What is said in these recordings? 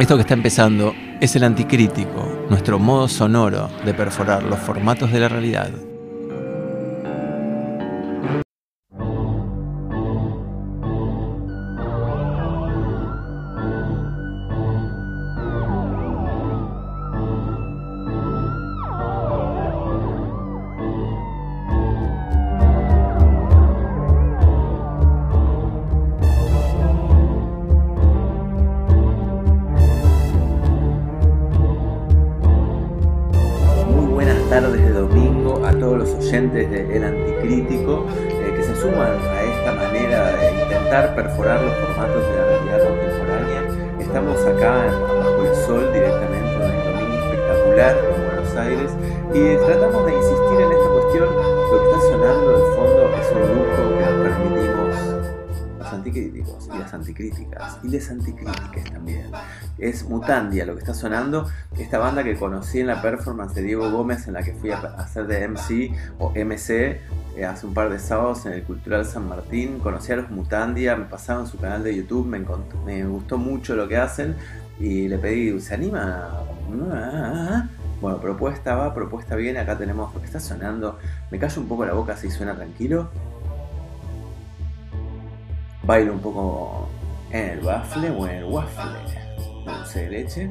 Esto que está empezando es el anticrítico, nuestro modo sonoro de perforar los formatos de la realidad. Sonando, esta banda que conocí en la performance de Diego Gómez en la que fui a hacer de MC o MC eh, hace un par de sábados en el Cultural San Martín. Conocí a los Mutandia, me pasaron su canal de YouTube, me, gustó mucho lo que hacen y le pedí, ¿se anima? Bueno, propuesta va, propuesta viene, acá tenemos lo que está sonando. Me callo un poco la boca si suena tranquilo bailo un poco en el waffle o en el waffle dulce de leche.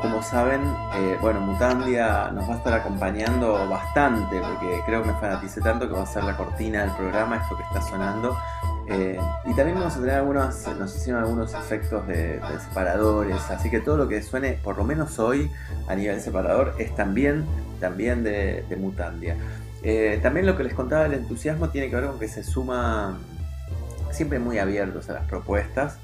Como saben, eh, bueno, Mutandia nos va a estar acompañando bastante, porque creo que me fanaticé tanto que va a ser la cortina del programa, esto que está sonando. Eh, y también vamos a tener algunos, nos hicieron algunos efectos de, separadores, así que todo lo que suene, por lo menos hoy, a nivel separador, es también, también de, Mutandia. Eh, también lo que les contaba del entusiasmo tiene que ver con que se suma siempre muy abiertos a las propuestas.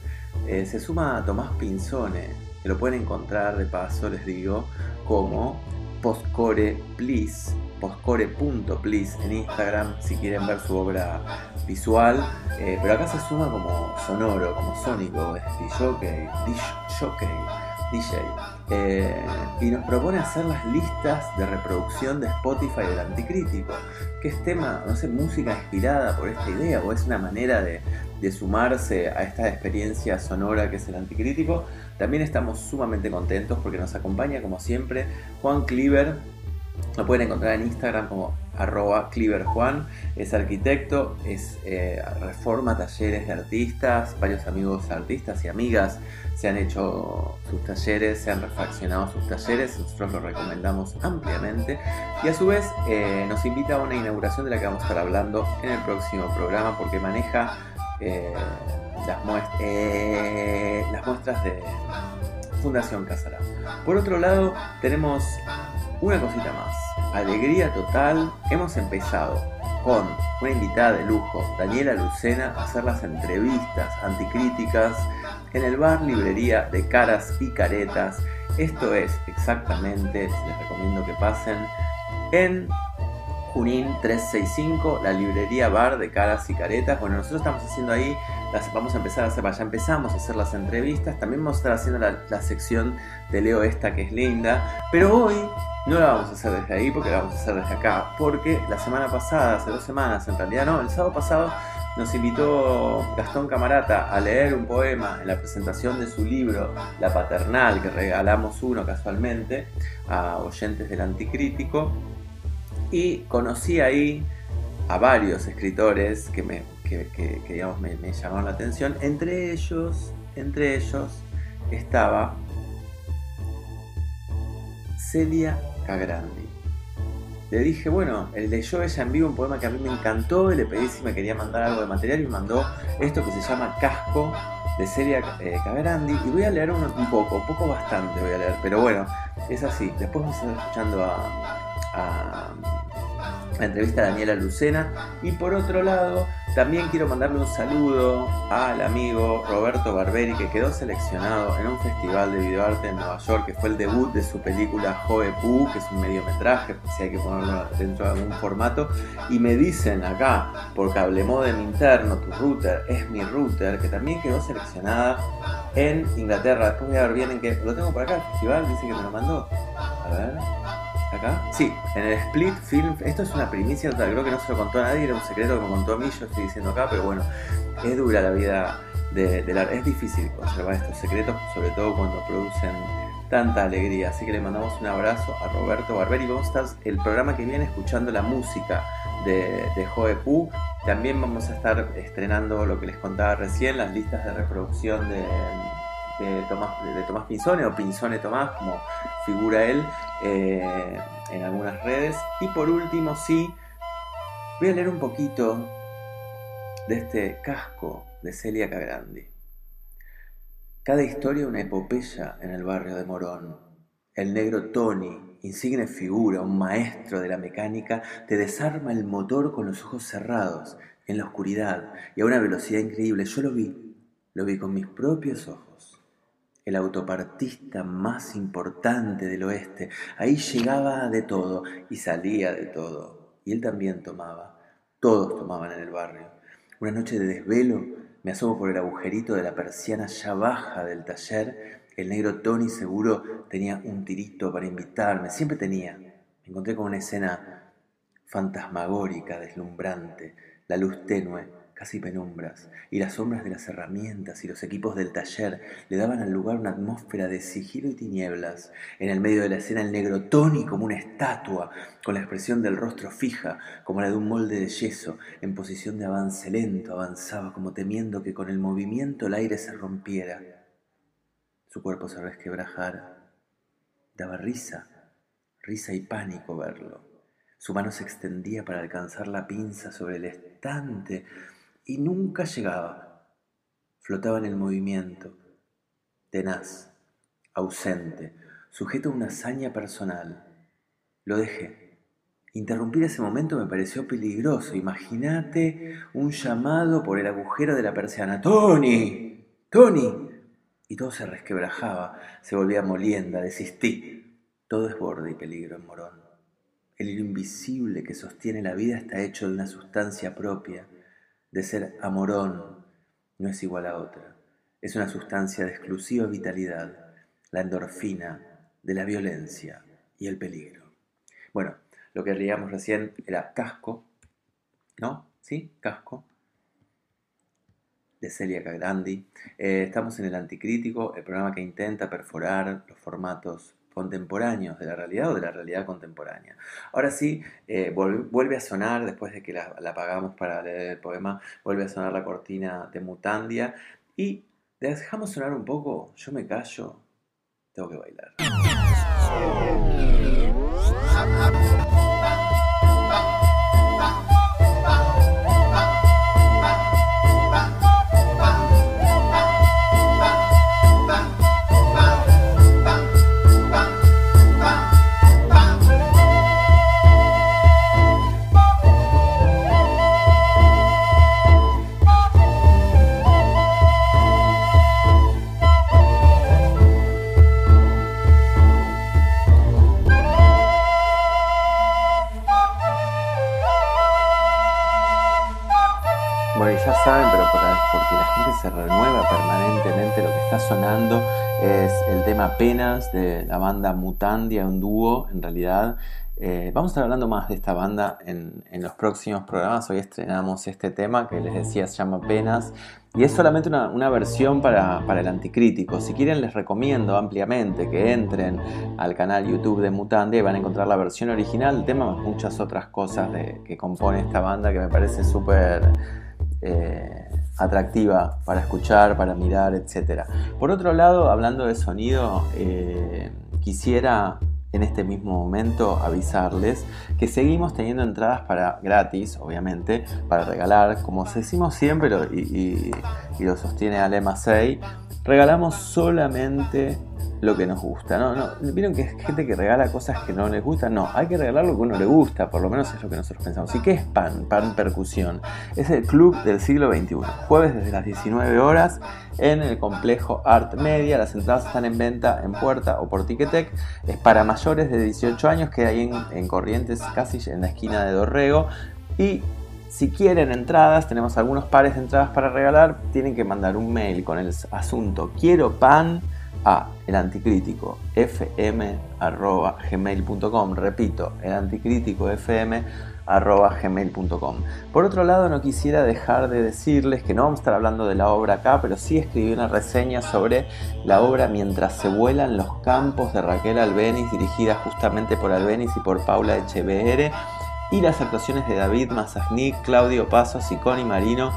Eh, se suma Tomás Pinzone, que lo pueden encontrar de paso, les digo, como Postcore Please, postcore.please en Instagram si quieren ver su obra visual. Eh, pero acá se suma como sonoro, como sónico, es DJ, DJ, DJ. Y nos propone hacer las listas de reproducción de Spotify del Anticrítico, que es tema, no sé, música inspirada por esta idea, o es una manera de, de sumarse a esta experiencia sonora que es el Anticrítico. También estamos sumamente contentos porque nos acompaña, como siempre, Juan Cliver. Lo pueden encontrar en Instagram como arroba cliverjuan. Es arquitecto, es eh, reforma talleres de artistas. Varios amigos artistas y amigas se han hecho sus talleres, se han refaccionado sus talleres. Nosotros lo recomendamos ampliamente. Y a su vez eh, nos invita a una inauguración de la que vamos a estar hablando en el próximo programa porque maneja eh, eh, las muestras de Fundación Casará. Por otro lado, tenemos una cosita más. Alegría total. Hemos empezado con una invitada de lujo, Daniela Lucena, a hacer las entrevistas anticríticas en el bar librería de caras y caretas. Esto es exactamente, les recomiendo que pasen, en Junín 365, la librería bar de caras y caretas. Bueno, nosotros estamos haciendo ahí, las, vamos a empezar a hacer, ya empezamos a hacer las entrevistas, también vamos a estar haciendo la, la sección de Leo esta que es linda, pero hoy no la vamos a hacer desde ahí porque la vamos a hacer desde acá, porque la semana pasada, hace dos semanas, en realidad no, el sábado pasado nos invitó Gastón Camarata a leer un poema en la presentación de su libro La Paternal, que regalamos uno casualmente a oyentes del Anticrítico. Y conocí ahí a varios escritores que me, que, que- digamos, me, llamaron la atención. Entre ellos, entre ellos estaba Celia Cagrandi. Le dije, bueno, leyó ella en vivo un poema que a mí me encantó y le pedí si me quería mandar algo de material y me mandó esto que se llama Casco de Celia eh, Cagrandi y voy a leer un, un poco, un poco bastante voy a leer, pero bueno, es así. Después vamos a estar escuchando a, a la entrevista a Daniela Lucena. Y por otro lado, también quiero mandarle un saludo al amigo Roberto Barberi, que quedó seleccionado en un festival de videoarte en Nueva York, que fue el debut de su película Joe Poo, que es un mediometraje, si hay que ponerlo dentro de algún formato. Y me dicen acá, por modem interno, tu router es mi router, que también quedó seleccionada en Inglaterra. Después voy a ver bien en qué. Lo tengo por acá, el festival, dice que me lo mandó. A ver. ¿Acá? Sí, en el Split Film. Esto es una primicia creo que no se lo contó nadie, era un secreto que me contó a mí, yo estoy diciendo acá, pero bueno, es dura la vida del arte. Es difícil conservar estos secretos, sobre todo cuando producen tanta alegría. Así que le mandamos un abrazo a Roberto Barberi. Vamos a estar el programa que viene escuchando la música de, de Joe Pu. También vamos a estar estrenando lo que les contaba recién, las listas de reproducción de, de Tomás, de Tomás Pinzone o Pinzone Tomás, como figura él, eh, en algunas redes. Y por último, sí, voy a leer un poquito de este casco de Celia Cagrandi. Cada historia una epopeya en el barrio de Morón. El negro Tony, insigne figura, un maestro de la mecánica, te desarma el motor con los ojos cerrados, en la oscuridad y a una velocidad increíble. Yo lo vi, lo vi con mis propios ojos. El autopartista más importante del oeste. Ahí llegaba de todo y salía de todo. Y él también tomaba. Todos tomaban en el barrio. Una noche de desvelo me asomo por el agujerito de la persiana ya baja del taller. El negro Tony seguro tenía un tirito para invitarme. Siempre tenía. Me encontré con una escena fantasmagórica, deslumbrante. La luz tenue, casi penumbras, y las sombras de las herramientas y los equipos del taller le daban al lugar una atmósfera de sigilo y tinieblas. En el medio de la escena el negro Tony como una estatua, con la expresión del rostro fija, como la de un molde de yeso, en posición de avance lento, avanzaba como temiendo que con el movimiento el aire se rompiera. Su cuerpo se resquebrajara. Daba risa, risa y pánico verlo. Su mano se extendía para alcanzar la pinza sobre el estante y nunca llegaba. Flotaba en el movimiento, tenaz, ausente, sujeto a una hazaña personal. Lo dejé. Interrumpir ese momento me pareció peligroso. Imagínate un llamado por el agujero de la persiana. ¡Tony! ¡Tony! Y todo se resquebrajaba, se volvía molienda, desistí. Todo es borde y peligro en Morón. El hilo invisible que sostiene la vida está hecho de una sustancia propia de ser amorón no es igual a otra. Es una sustancia de exclusiva vitalidad, la endorfina de la violencia y el peligro. Bueno, lo que leíamos recién era Casco, ¿no? ¿Sí? Casco, de Celia Cagrandi. Eh, estamos en el Anticrítico, el programa que intenta perforar los formatos contemporáneos de la realidad o de la realidad contemporánea. Ahora sí, eh, vuelve a sonar, después de que la, la apagamos para leer el poema, vuelve a sonar la cortina de Mutandia y dejamos sonar un poco, yo me callo, tengo que bailar. Se renueva permanentemente. Lo que está sonando es el tema Penas de la banda Mutandia, un dúo en realidad. Eh, vamos a estar hablando más de esta banda en, los próximos programas. Hoy estrenamos este tema que les decía se llama Penas y es solamente una, versión para, el anticrítico. Si quieren les recomiendo ampliamente que entren al canal YouTube de Mutandia y van a encontrar la versión original del tema, muchas otras cosas que compone esta banda que me parece súper... Eh, atractiva para escuchar, para mirar, etc. Por otro lado, hablando de sonido, eh, quisiera en este mismo momento avisarles que seguimos teniendo entradas para gratis, obviamente, para regalar, como decimos siempre y, lo sostiene Alema 6, regalamos solamente lo que nos gusta. No, no, vieron que es gente que regala cosas que no les gustan. No, hay que regalar lo que uno le gusta, por lo menos es lo que nosotros pensamos. ¿Y qué es PAN? PAN Percusión. Es el club del siglo XXI. Jueves desde las 19 horas en el complejo Art Media. Las entradas están en venta en Puerta o por Ticketek. Es para mayores de 18 años, que hay en, en Corrientes, casi en la esquina de Dorrego. Y si quieren entradas, tenemos algunos pares de entradas para regalar. Tienen que mandar un mail con el asunto quiero pan a elanticríticofm.gmail.com Repito, elanticríticofm.gmail.com Por otro lado, no quisiera dejar de decirles que no vamos a estar hablando de la obra acá, pero sí escribí una reseña sobre la obra Mientras se vuelan los campos de Raquel Albeniz, dirigida justamente por Albeniz y por Paula Echeverre, y las actuaciones de David Mazaznik, Claudio Pasos y Connie Marino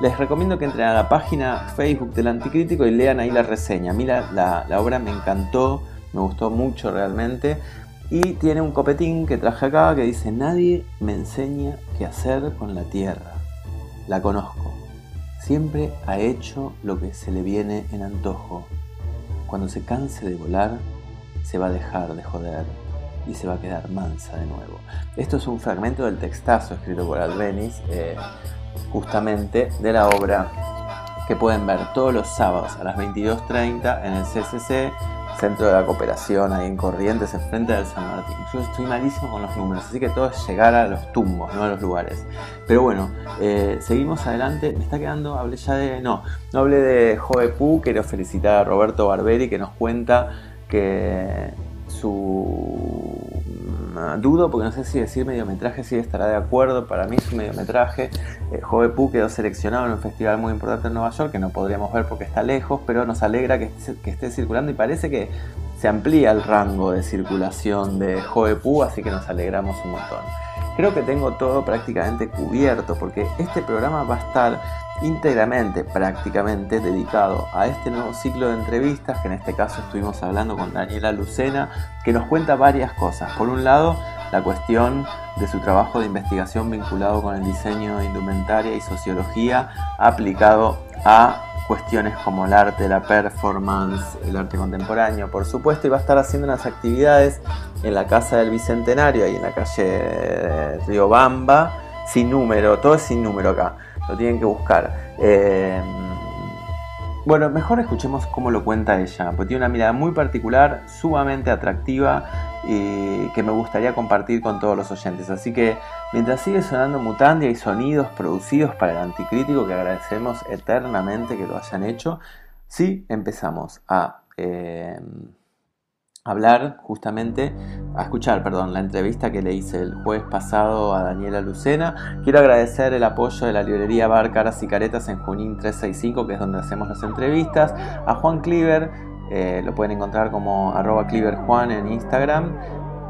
les recomiendo que entren a la página Facebook del Anticrítico y lean ahí la reseña. A mí la, obra me encantó, me gustó mucho realmente. Y tiene un copetín que traje acá que dice, nadie me enseña qué hacer con la tierra. La conozco. Siempre ha hecho lo que se le viene en antojo. Cuando se canse de volar, se va a dejar de joder y se va a quedar mansa de nuevo. Esto es un fragmento del textazo escrito por Albeniz. Eh, justamente de la obra que pueden ver todos los sábados a las 22.30 en el CCC, Centro de la Cooperación, ahí en Corrientes, enfrente del San Martín. Yo estoy malísimo con los números, así que todo es llegar a los tumbos, no a los lugares. Pero bueno, eh, seguimos adelante. Me está quedando, hablé ya de. No, no hablé de Jove Pu, quiero felicitar a Roberto Barberi que nos cuenta que su dudo porque no sé si decir mediometraje si estará de acuerdo, para mí es un mediometraje. Eh, Jove Pu quedó seleccionado en un festival muy importante en Nueva York que no podríamos ver porque está lejos, pero nos alegra que esté, circulando y parece que se amplía el rango de circulación de Jove Pu, así que nos alegramos un montón. Creo que tengo todo prácticamente cubierto porque este programa va a estar íntegramente, prácticamente dedicado a este nuevo ciclo de entrevistas, que en este caso estuvimos hablando con Daniela Lucena, que nos cuenta varias cosas. Por un lado, la cuestión de su trabajo de investigación vinculado con el diseño de indumentaria y sociología aplicado a cuestiones como el arte, la performance, el arte contemporáneo, por supuesto, y va a estar haciendo unas actividades en la Casa del Bicentenario, ahí en la calle Río Bamba, sin número, todo es sin número acá lo tienen que buscar. Eh, bueno, mejor escuchemos cómo lo cuenta ella, porque tiene una mirada muy particular, sumamente atractiva y que me gustaría compartir con todos los oyentes. Así que mientras sigue sonando Mutandia y sonidos producidos para el anticrítico, que agradecemos eternamente que lo hayan hecho, sí empezamos a... Eh, hablar justamente, a escuchar, perdón, la entrevista que le hice el jueves pasado a Daniela Lucena. Quiero agradecer el apoyo de la librería Bar Caras y Caretas en Junín 365, que es donde hacemos las entrevistas, a Juan Cliver, eh, lo pueden encontrar como arroba Juan en Instagram.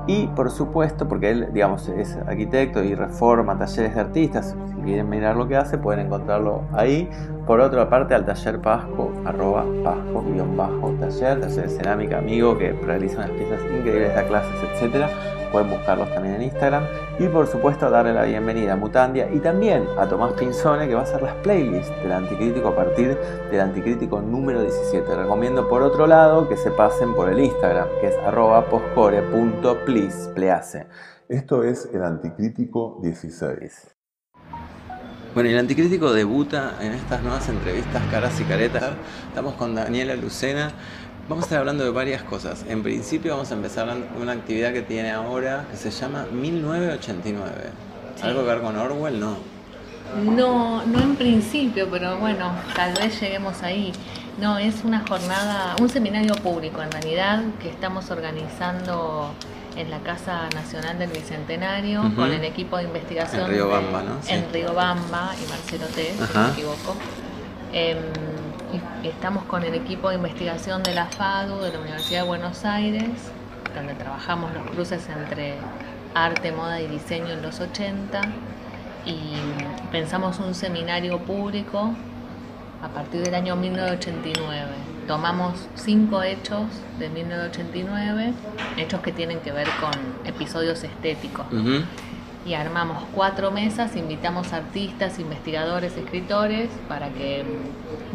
Y por supuesto, porque él, digamos, es arquitecto y reforma talleres de artistas, si quieren mirar lo que hace, pueden encontrarlo ahí. Por otra parte, al taller Pasco, arroba Pasco-taller, taller de cerámica amigo que realiza unas piezas increíbles, da clases, etcétera pueden buscarlos también en Instagram. Y por supuesto darle la bienvenida a Mutandia y también a Tomás Pinzone que va a hacer las playlists del Anticrítico a partir del Anticrítico número 17. Recomiendo por otro lado que se pasen por el Instagram que es arroba poscore.please. Esto es el Anticrítico 16. Bueno, y el Anticrítico debuta en estas nuevas entrevistas caras y caretas. Estamos con Daniela Lucena, Vamos a estar hablando de varias cosas. En principio vamos a empezar hablando de una actividad que tiene ahora que se llama 1989. ¿Algo que ver con Orwell? No. No, no en principio, pero bueno, tal vez lleguemos ahí. No, es una jornada, un seminario público en realidad que estamos organizando en la Casa Nacional del Bicentenario con el equipo de investigación en Río Bamba, ¿no? En Río Bamba y Marcelo T, si no me equivoco. Em, estamos con el equipo de investigación de la FADU de la Universidad de Buenos Aires, donde trabajamos los cruces entre arte, moda y diseño en los 80 y pensamos un seminario público a partir del año 1989. Tomamos cinco hechos de 1989, hechos que tienen que ver con episodios estéticos y armamos cuatro mesas, invitamos artistas, investigadores, escritores para que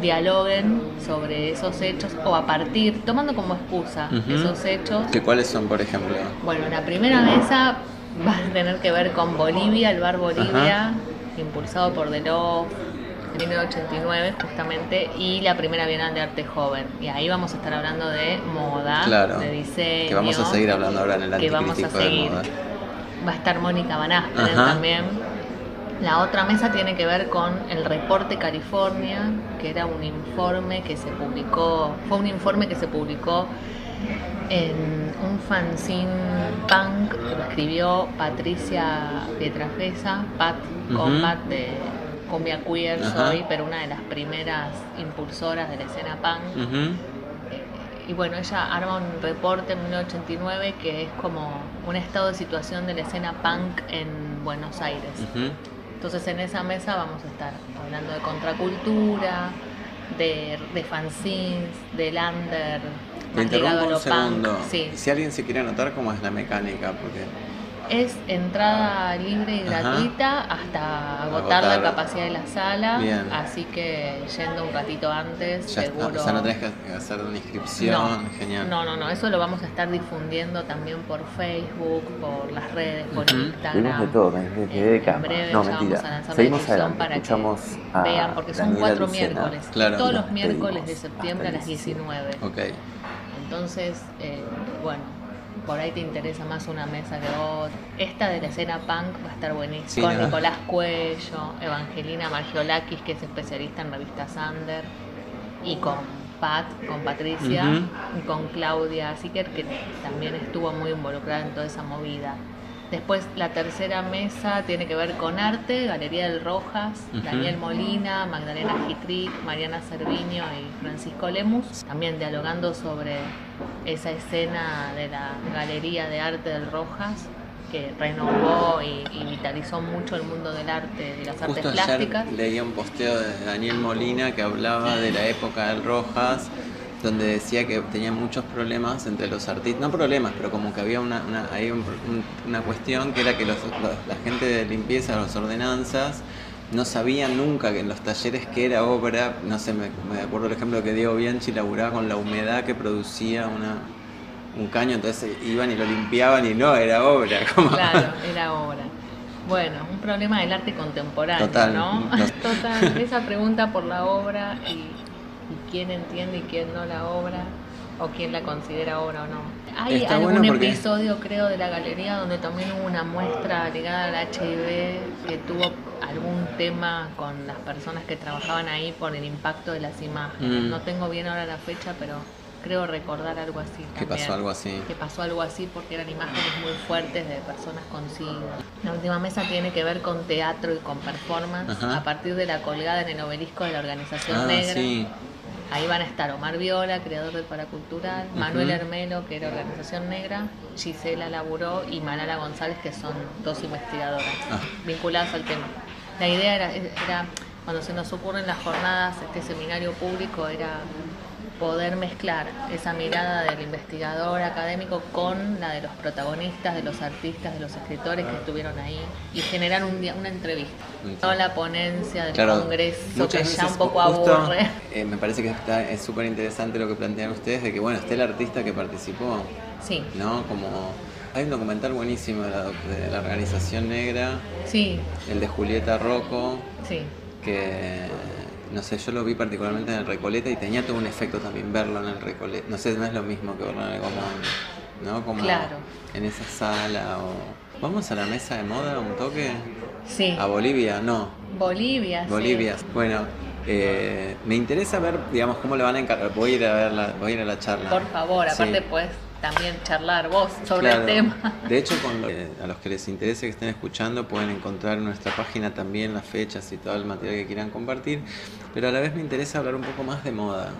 dialoguen sobre esos hechos o a partir, tomando como excusa esos hechos. ¿Qué cuáles son, por ejemplo? Bueno, la primera mesa va a tener que ver con Bolivia, el bar Bolivia, impulsado por Deló en 1989 justamente, y la primera Bienal de Arte Joven. Y ahí vamos a estar hablando de moda, de diseño. Que vamos a seguir hablando ahora en el que vamos a seguir. Va a estar Mónica Van también. La otra mesa tiene que ver con el reporte California, que era un informe que se publicó, fue un informe que se publicó en un fanzine punk que lo escribió Patricia Pietrafesa, Pat, con Pat de Cumbia Queer soy, pero una de las primeras impulsoras de la escena punk. Y bueno, ella arma un reporte en 1989 que es como un estado de situación de la escena punk en Buenos Aires. Entonces en esa mesa vamos a estar hablando de contracultura, de, de fanzines, del under, me interrumpo un segundo. Si alguien se quiere anotar, ¿cómo es la mecánica? Porque es entrada libre y gratuita hasta agotar, la capacidad de la sala. Así que yendo un ratito antes, seguro. o sea, no tenés que hacer una inscripción. Genial. No, no, no. Eso lo vamos a estar difundiendo también por Facebook, por las redes, por Instagram. de todo, desde en breve no, ya vamos a lanzar Seguimos la para que vean, porque son cuatro miércoles. Todos los miércoles de septiembre a las 19. Ok. Entonces, eh, bueno, por ahí te interesa más una mesa que otra. Esta de la escena punk va a estar buenísima. con Nicolás Cuello, Evangelina Margiolakis, que es especialista en revistas Sander, y con Pat, con Patricia, y con Claudia Sicker, que también estuvo muy involucrada en toda esa movida. Después la tercera mesa tiene que ver con arte, Galería del Rojas, Daniel Molina, Magdalena Gitric, Mariana Cerviño y Francisco Lemus, también dialogando sobre esa escena de la Galería de Arte del Rojas que renovó y, vitalizó mucho el mundo del arte y las artes plásticas. leía un posteo de Daniel Molina que hablaba de la época del Rojas donde decía que tenía muchos problemas entre los artistas, no problemas, pero como que había una, una, una cuestión que era que los, la gente de limpieza, las ordenanzas, no sabían nunca que en los talleres que era obra, no sé, me, acuerdo el ejemplo que Diego Bianchi laburaba con la humedad que producía una, un caño, entonces iban y lo limpiaban y no, era obra. Claro, era obra. Bueno, un problema del arte contemporáneo, Total, ¿no? Total, esa pregunta por la obra y quién entiende y quién no la obra o quién la considera obra o no. Hay algún episodio, creo, de la galería donde también hubo una muestra ligada al HIV que tuvo algún tema con las personas que trabajaban ahí por el impacto de las imágenes. Mm. No tengo bien ahora la fecha, pero creo recordar algo así. Que pasó algo así. Que pasó algo así porque eran imágenes muy fuertes de personas con SIDA. La última mesa tiene que ver con teatro y con performance a partir de la colgada en el obelisco de la Organización ah, Negra. Sí Ahí van a estar Omar Viola, creador del Paracultural, Manuel Hermelo, que era Organización Negra, Gisela Laburó y Manala González, que son dos investigadoras ah. vinculadas al tema. La idea era, era, cuando se nos ocurren las jornadas, este seminario público, era poder mezclar esa mirada del investigador académico con la de los protagonistas, de los artistas, de los escritores que estuvieron ahí y generar un día, una entrevista. Toda la ponencia del Congreso que ya un poco aburre. Eh, me parece que está, es súper interesante lo que plantean ustedes de que, bueno, esté el artista que participó. Sí. ¿No? Como hay un documental buenísimo de la, de la Organización Negra. Sí. El de Julieta Rocco. Sí. Que no sé, yo lo vi particularmente en el Recoleta y tenía todo un efecto también verlo en el Recoleta. No sé, no es lo mismo que verlo en el Común, ¿no? Como en esa sala o... ¿Vamos a la mesa de moda un toque? Sí. ¿A Bolivia? No. Bolivia, Bolivia. Bueno, eh, me interesa ver, digamos, cómo le van a encargar. Voy a ir a ver la, voy a ir a la charla. Por favor, aparte pues también charlar vos sobre el tema. De hecho, con a los que les interese que estén escuchando, pueden encontrar en nuestra página también las fechas y todo el material que quieran compartir. Pero a la vez me interesa hablar un poco más de moda.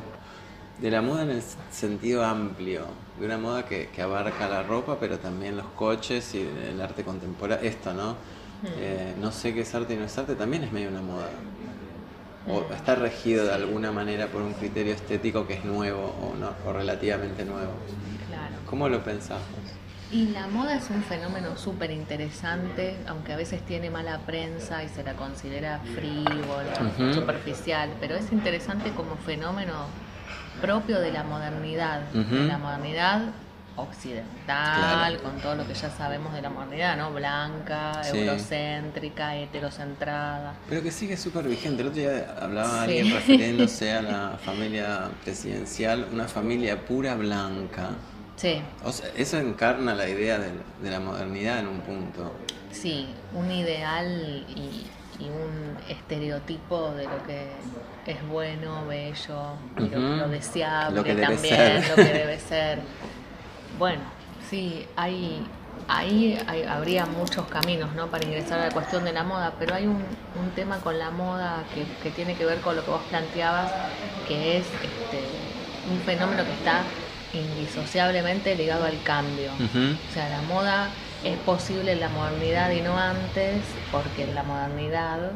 De la moda en el sentido amplio, de una moda que, abarca la ropa, pero también los coches y el arte contemporáneo. Esto, ¿no? Hmm. Eh, no sé qué es arte y no es arte, también es medio una moda. O está regido de alguna manera por un criterio estético que es nuevo o, no, o relativamente nuevo. ¿Cómo lo pensamos? Y la moda es un fenómeno súper interesante, aunque a veces tiene mala prensa y se la considera frívola, superficial, pero es interesante como fenómeno propio de la modernidad, de la modernidad occidental, con todo lo que ya sabemos de la modernidad, ¿no? Blanca, eurocéntrica, heterocentrada. Pero que sigue súper vigente. El otro día hablaba alguien refiriéndose a la familia presidencial, una familia pura blanca Sí. O sea, eso encarna la idea de, la modernidad en un punto. Sí, un ideal y, un estereotipo de lo que es bueno, bello, lo, deseable también, lo que debe ser. Bueno, sí, hay ahí habría muchos caminos ¿no? para ingresar a la cuestión de la moda, pero hay un, tema con la moda que, tiene que ver con lo que vos planteabas, que es este, un fenómeno que está indisociablemente ligado al cambio. O sea, la moda es posible en la modernidad y no antes, porque en la modernidad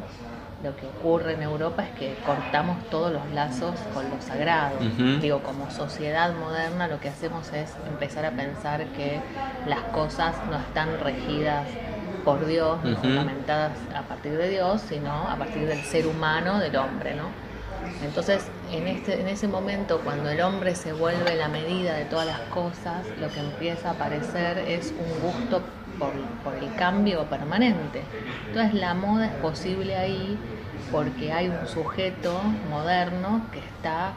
lo que ocurre en Europa es que cortamos todos los lazos con lo sagrado. Digo, como sociedad moderna lo que hacemos es empezar a pensar que las cosas no están regidas por Dios, no fundamentadas a partir de Dios, sino a partir del ser humano, del hombre, ¿no? Entonces, en, este, en ese momento, cuando el hombre se vuelve la medida de todas las cosas, lo que empieza a aparecer es un gusto por, el cambio permanente. Entonces la moda es posible ahí porque hay un sujeto moderno que está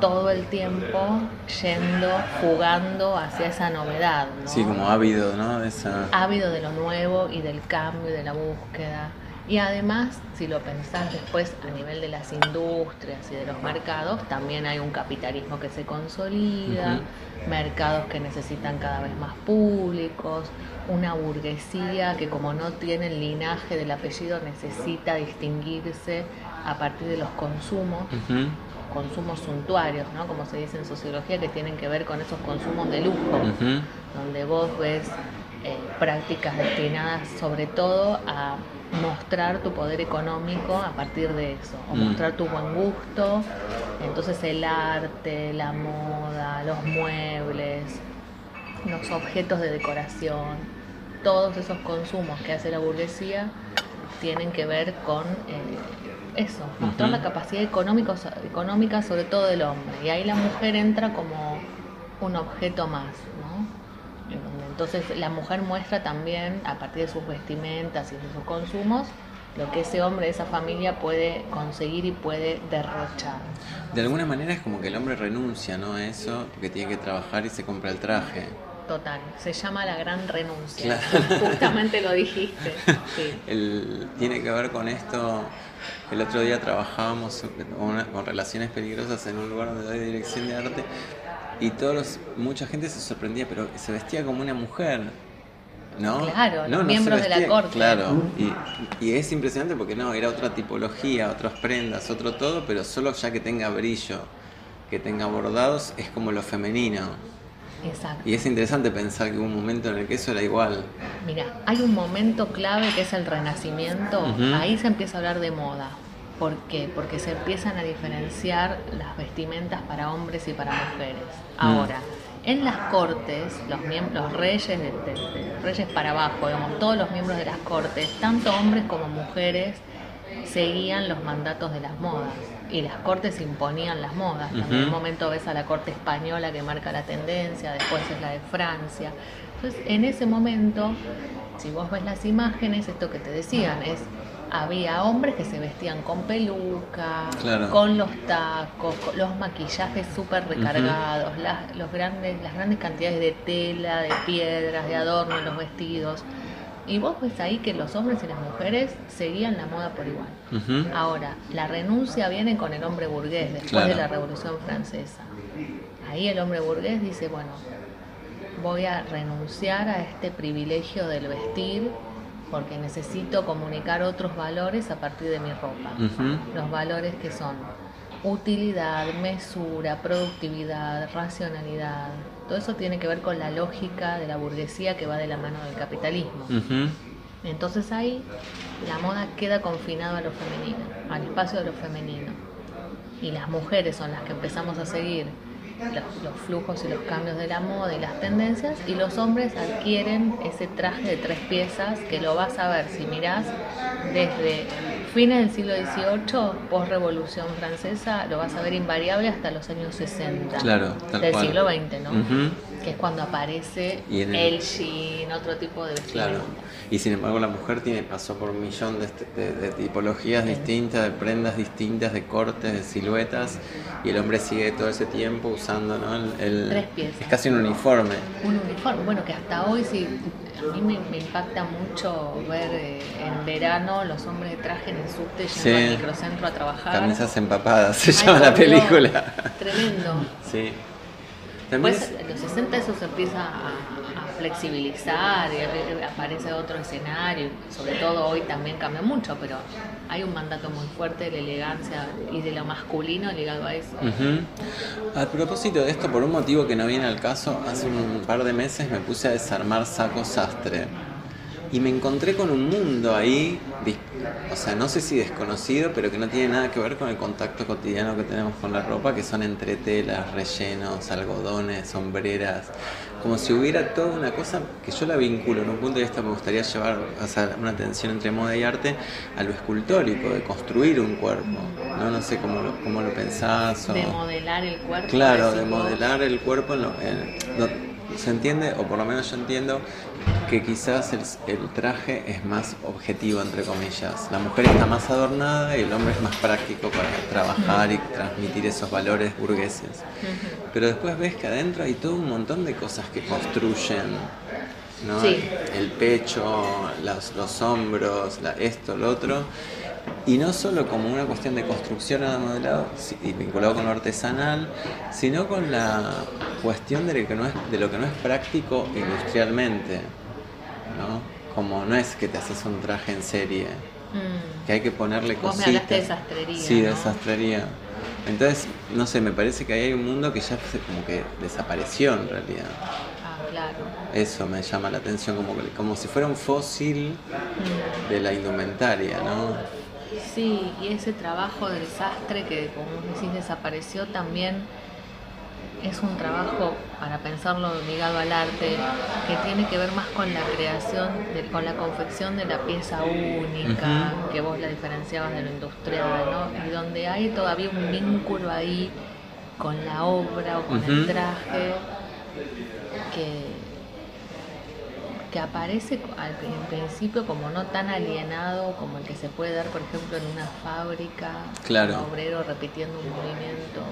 todo el tiempo yendo, jugando hacia esa novedad. Sí, como ávido, ¿no? Esa... Ávido de lo nuevo y del cambio y de la búsqueda. Y además, si lo pensás después a nivel de las industrias y de los mercados, también hay un capitalismo que se consolida, mercados que necesitan cada vez más públicos, una burguesía que como no tiene el linaje del apellido necesita distinguirse a partir de los consumos, consumos suntuarios, ¿no? como se dice en sociología, que tienen que ver con esos consumos de lujo, donde vos ves eh, prácticas destinadas sobre todo a mostrar tu poder económico a partir de eso, o mm. mostrar tu buen gusto. Entonces el arte, la moda, los muebles, los objetos de decoración, todos esos consumos que hace la burguesía tienen que ver con eh, eso, mostrar la capacidad económico, económica sobre todo del hombre. Y ahí la mujer entra como un objeto más. Entonces la mujer muestra también, a partir de sus vestimentas y de sus consumos, lo que ese hombre de esa familia puede conseguir y puede derrochar. De alguna manera es como que el hombre renuncia ¿no? a eso, porque tiene que trabajar y se compra el traje. Total, se llama la gran renuncia. Justamente lo dijiste. tiene que ver con esto. El otro día trabajábamos con relaciones peligrosas en un lugar donde doy dirección de arte y todos mucha gente se sorprendía, pero se vestía como una mujer. ¿No? Claro, los miembros de la corte. Claro, y, es impresionante porque no, era otra tipología, otras prendas, otro todo, pero solo ya que tenga brillo, que tenga bordados, es como lo femenino. Exacto. Y es interesante pensar que hubo un momento en el que eso era igual. Mira, hay un momento clave que es el renacimiento, ahí se empieza a hablar de moda. ¿Por qué? Porque se empiezan a diferenciar las vestimentas para hombres y para mujeres. Mm. Ahora, en las cortes, los, miembros, reyes, de, reyes para abajo, digamos, todos los miembros de las cortes, tanto hombres como mujeres, seguían los mandatos de las modas y las cortes imponían las modas. En un momento ves a la corte española que marca la tendencia, después es la de Francia. Entonces, en ese momento, si vos ves las imágenes, esto que te decían es había hombres que se vestían con peluca, con los tacos, los maquillajes súper recargados, las, los grandes, las grandes cantidades de tela, de piedras, de adorno en los vestidos. Y vos ves ahí que los hombres y las mujeres seguían la moda por igual. Ahora, la renuncia viene con el hombre burgués después de la Revolución Francesa. Ahí el hombre burgués dice, bueno, voy a renunciar a este privilegio del vestir porque necesito comunicar otros valores a partir de mi ropa. Los valores que son utilidad, mesura, productividad, racionalidad. Todo eso tiene que ver con la lógica de la burguesía que va de la mano del capitalismo. Entonces ahí la moda queda confinada a lo femenino, al espacio de lo femenino. Y las mujeres son las que empezamos a seguir los, flujos y los cambios de la moda y las tendencias y los hombres adquieren ese traje de tres piezas que lo vas a ver si mirás desde fines del siglo XVIII, post revolución francesa, lo vas a ver invariable hasta los años 60 claro, del siglo XX, ¿no? Que es cuando aparece el, jean, otro tipo de vestimenta. Claro. Y sin embargo la mujer tiene pasó por un millón de, este, tipologías distintas, de prendas distintas, de cortes, de siluetas, y el hombre sigue todo ese tiempo usando, ¿no? El, Tres piezas. Es casi un uniforme. Un uniforme, bueno, que hasta hoy sí, a mí me, impacta mucho ver eh, en verano los hombres de traje en el subte yendo al microcentro a trabajar. Camisas empapadas, se llama la película. Tremendo. Sí. Después, en los 60 eso se empieza a, flexibilizar y aparece otro escenario. Sobre todo hoy también cambia mucho, pero hay un mandato muy fuerte de la elegancia y de lo masculino ligado a eso. A propósito de esto, por un motivo que no viene al caso, hace un par de meses me puse a desarmar saco sastre y me encontré con un mundo ahí, o sea, no sé si desconocido, pero que no tiene nada que ver con el contacto cotidiano que tenemos con la ropa, que son entretelas, rellenos, algodones, sombreras, como si hubiera toda una cosa que yo la vinculo en un punto de vista me gustaría llevar o sea, una tensión entre moda y arte a lo escultórico, de construir un cuerpo, no, no sé cómo lo, cómo lo pensás. O... De modelar el cuerpo. Claro, de modelar el cuerpo en ¿Se entiende? O por lo menos yo entiendo que quizás el, traje es más objetivo, entre comillas. La mujer está más adornada y el hombre es más práctico para trabajar y transmitir esos valores burgueses. Pero después ves que adentro hay todo un montón de cosas que construyen. ¿no? El pecho, los, hombros, esto, lo otro. Y no solo como una cuestión de construcción a modelado y vinculado con lo artesanal, sino con la cuestión de lo que no es, de lo que no es práctico industrialmente. ¿no? Como no es que te haces un traje en serie, mm. que hay que ponerle cositas. Vos de sastrería. Sí, de sastrería. Entonces, no sé, me parece que ahí hay un mundo que ya como que desapareció en realidad. Ah, claro. Eso me llama la atención, como, como si fuera un fósil mm. de la indumentaria, ¿no? Sí, y ese trabajo del sastre que, como decís, desapareció también es un trabajo, para pensarlo ligado al arte, que tiene que ver más con la creación, con la confección de la pieza única, que vos la diferenciabas de lo industrial, ¿no? Y donde hay todavía un vínculo ahí con la obra o con el traje que, que aparece en principio como no tan alienado como el que se puede dar, por ejemplo, en una fábrica, claro. un obrero repitiendo un movimiento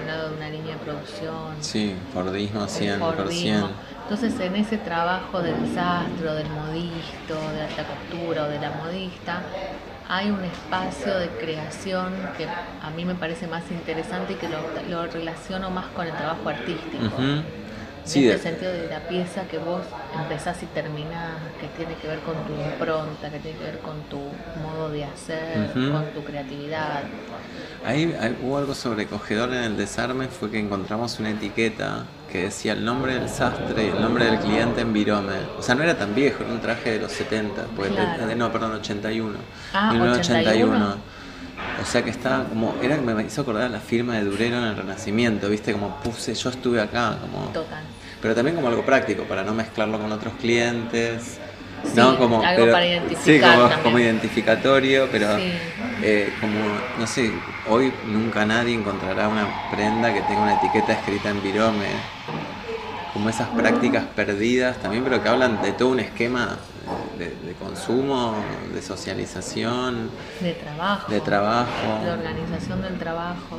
al lado de una línea de producción. Sí, Fordismo 100%. Entonces en ese trabajo del sastre, del modisto, de alta costura o de la modista, hay un espacio de creación que a mí me parece más interesante y que lo, relaciono más con el trabajo artístico. Sí, en este sentido de la pieza que vos empezás y terminás, que tiene que ver con tu impronta, que tiene que ver con tu modo de hacer, con tu creatividad. Ahí, hubo algo sobrecogedor en el desarme, fue que encontramos una etiqueta que decía el nombre del sastre y el nombre del cliente en virome. O sea, no era tan viejo, era un traje de los 70, pues no, perdón, 81. Ah, 1981. O sea que estaba como, era que me hizo acordar la firma de Durero en el Renacimiento, viste, como puse, yo estuve acá, como... Total. Pero también como algo práctico, para no mezclarlo con otros clientes. ¿no? Como, algo para identificar. Sí, como, identificatorio, pero eh, como, no sé, hoy nunca nadie encontrará una prenda que tenga una etiqueta escrita en virome. Como esas prácticas perdidas también, pero que hablan de todo un esquema de, consumo, de socialización. De trabajo. De trabajo. De organización del trabajo.